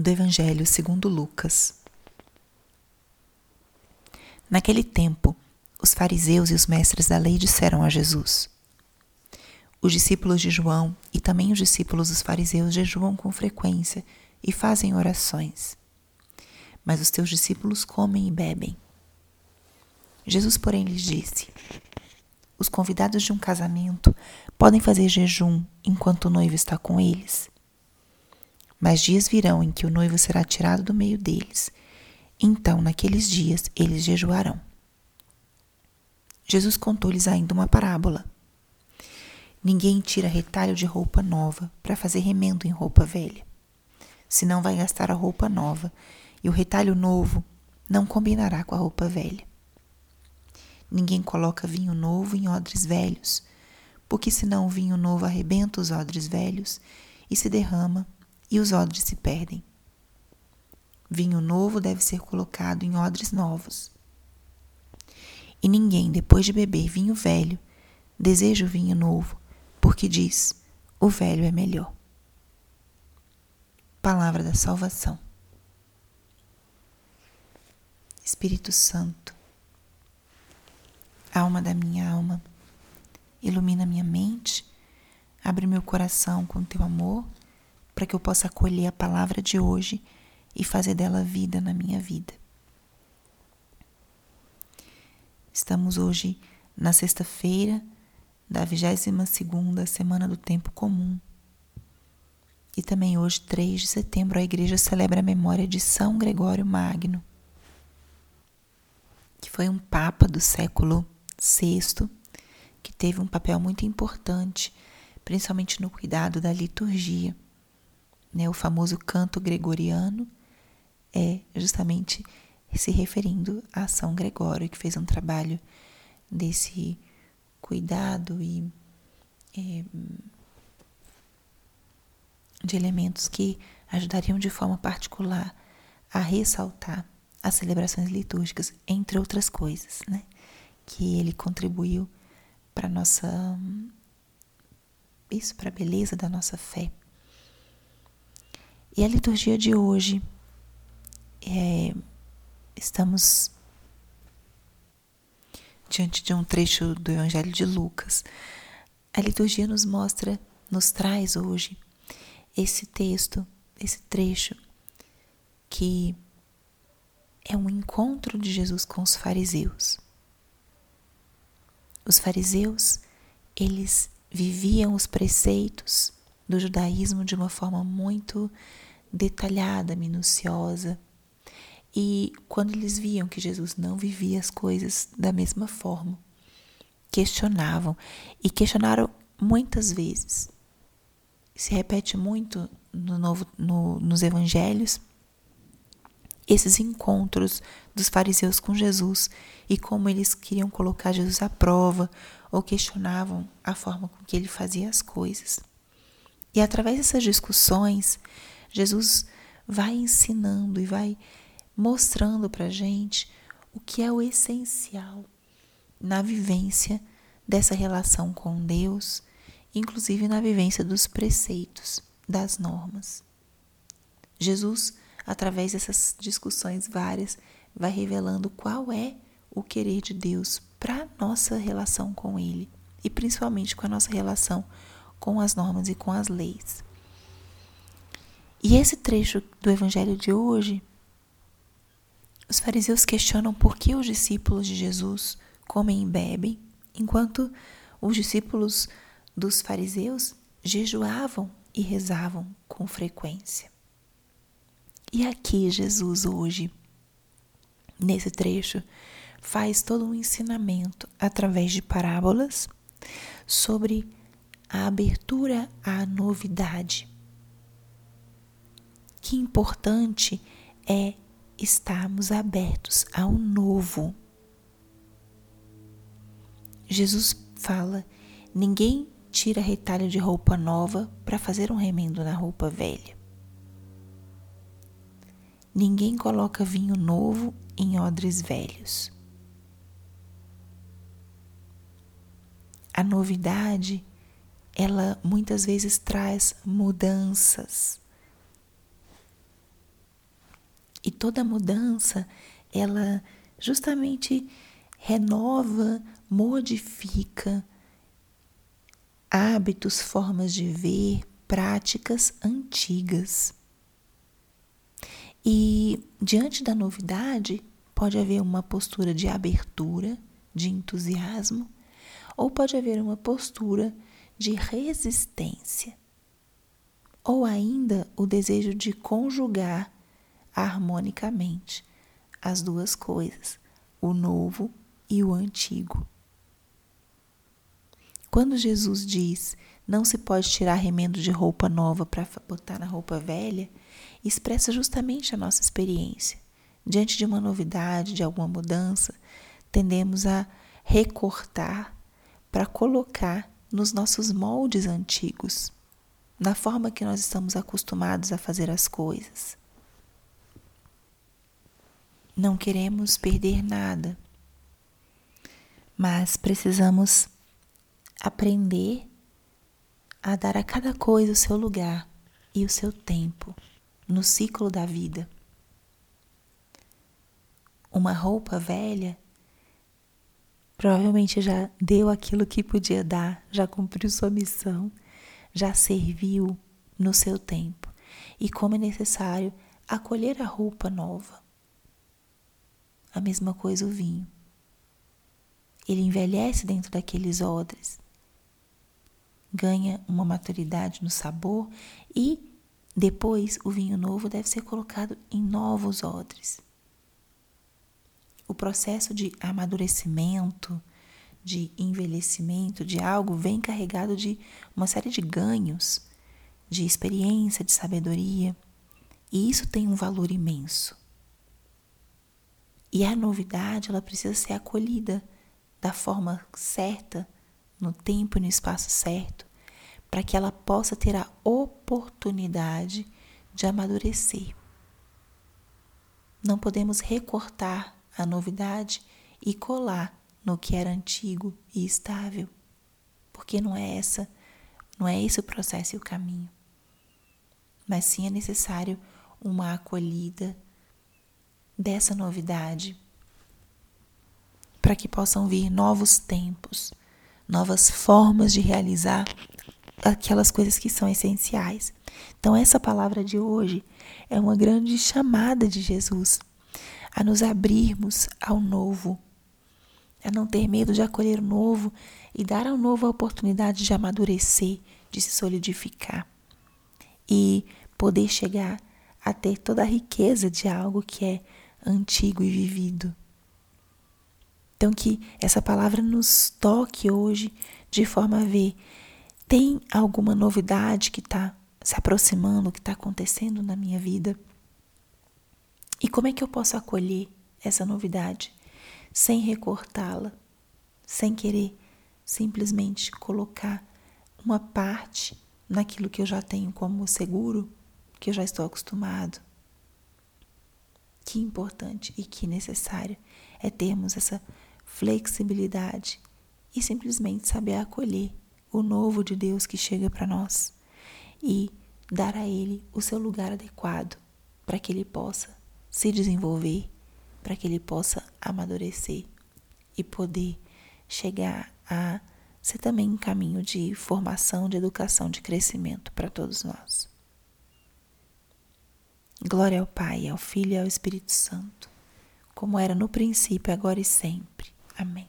do Evangelho segundo Lucas. Naquele tempo, os fariseus e os mestres da lei disseram a Jesus: Os discípulos de João e também os discípulos dos fariseus jejuam com frequência e fazem orações. Mas os teus discípulos comem e bebem. Jesus, porém, lhes disse: Os convidados de um casamento podem fazer jejum enquanto o noivo está com eles. Mas dias virão em que o noivo será tirado do meio deles então, naqueles dias, eles jejuarão. Jesus contou-lhes ainda uma parábola. Ninguém tira retalho de roupa nova para fazer remendo em roupa velha. Senão vai gastar a roupa nova, e o retalho novo não combinará com a roupa velha. Ninguém coloca vinho novo em odres velhos, porque senão o vinho novo arrebenta os odres velhos e se derrama, e os odres se perdem. Vinho novo deve ser colocado em odres novos. E ninguém, depois de beber vinho velho, deseja o vinho novo, porque diz: o velho é melhor. Palavra da salvação. Espírito Santo, alma da minha alma, ilumina minha mente, abre meu coração com teu amor, para que eu possa acolher a palavra de hoje e fazer dela vida na minha vida. Estamos hoje na sexta-feira da 22 segunda semana do tempo comum. E também hoje, 3 de setembro, a igreja celebra a memória de São Gregório Magno, que foi um papa do século VI, que teve um papel muito importante, principalmente no cuidado da liturgia, né, o famoso canto gregoriano é justamente se referindo a São Gregório, que fez um trabalho desse cuidado e é, de elementos que ajudariam de forma particular a ressaltar as celebrações litúrgicas, entre outras coisas, né? Que ele contribuiu para nossa isso para a beleza da nossa fé. E a liturgia de hoje é, estamos diante de um trecho do Evangelho de Lucas. A liturgia nos mostra, nos traz hoje esse texto, esse trecho que é um encontro de Jesus com os fariseus. Os fariseus, eles viviam os preceitos do judaísmo de uma forma muito detalhada, minuciosa, e quando eles viam que Jesus não vivia as coisas da mesma forma, questionavam e questionaram muitas vezes. Se repete muito no novo, no, nos evangelhos esses encontros dos fariseus com Jesus e como eles queriam colocar Jesus à prova ou questionavam a forma com que ele fazia as coisas. E através dessas discussões, Jesus vai ensinando e vai mostrando para gente o que é o essencial na vivência dessa relação com Deus, inclusive na vivência dos preceitos, das normas. Jesus, através dessas discussões várias, vai revelando qual é o querer de Deus para nossa relação com Ele e principalmente com a nossa relação com as normas e com as leis. E esse trecho do Evangelho de hoje os fariseus questionam por que os discípulos de Jesus comem e bebem, enquanto os discípulos dos fariseus jejuavam e rezavam com frequência. E aqui Jesus hoje, nesse trecho, faz todo um ensinamento através de parábolas sobre a abertura à novidade. Que importante é estarmos abertos ao novo. Jesus fala: ninguém tira retalho de roupa nova para fazer um remendo na roupa velha. Ninguém coloca vinho novo em odres velhos. A novidade, ela muitas vezes traz mudanças E toda mudança, ela justamente renova, modifica hábitos, formas de ver, práticas antigas. E diante da novidade, pode haver uma postura de abertura, de entusiasmo, ou pode haver uma postura de resistência, ou ainda o desejo de conjugar harmonicamente as duas coisas, o novo e o antigo. Quando Jesus diz não se pode tirar remendo de roupa nova para botar na roupa velha, expressa justamente a nossa experiência. Diante de uma novidade, de alguma mudança, tendemos a recortar para colocar nos nossos moldes antigos, na forma que nós estamos acostumados a fazer as coisas. Não queremos perder nada, mas precisamos aprender a dar a cada coisa o seu lugar e o seu tempo no ciclo da vida. Uma roupa velha provavelmente já deu aquilo que podia dar, já cumpriu sua missão, já serviu no seu tempo. E como é necessário acolher a roupa nova. A mesma coisa o vinho. Ele envelhece dentro daqueles odres ganha uma maturidade no sabor e depois o vinho novo deve ser colocado em novos odres. O processo de amadurecimento, de envelhecimento de algo vem carregado de uma série de ganhos, de experiência, de sabedoria, e isso tem um valor imenso. E a novidade, ela precisa ser acolhida da forma certa no tempo e no espaço certo, para que ela possa ter a oportunidade de amadurecer. Não podemos recortar a novidade e colar no que era antigo e estável, porque não é essa, não é esse o processo e o caminho. Mas sim é necessário uma acolhida dessa novidade para que possam vir novos tempos, novas formas de realizar aquelas coisas que são essenciais. Então, essa palavra de hoje é uma grande chamada de Jesus a nos abrirmos ao novo, a não ter medo de acolher o novo e dar ao novo a oportunidade de amadurecer, de se solidificar e poder chegar a ter toda a riqueza de algo que é antigo e vivido. Então, que essa palavra nos toque hoje de forma a ver: tem alguma novidade que está se aproximando, que está acontecendo na minha vida? E como é que eu posso acolher essa novidade sem recortá-la, sem querer simplesmente colocar uma parte naquilo que eu já tenho como seguro, que eu já estou acostumado? Que importante e que necessário é termos essa flexibilidade e simplesmente saber acolher o novo de Deus que chega para nós e dar a Ele o seu lugar adequado para que Ele possa se desenvolver, para que Ele possa amadurecer e poder chegar a ser também um caminho de formação, de educação, de crescimento para todos nós. Glória ao Pai, ao Filho e ao Espírito Santo, como era no princípio, agora e sempre. Amém.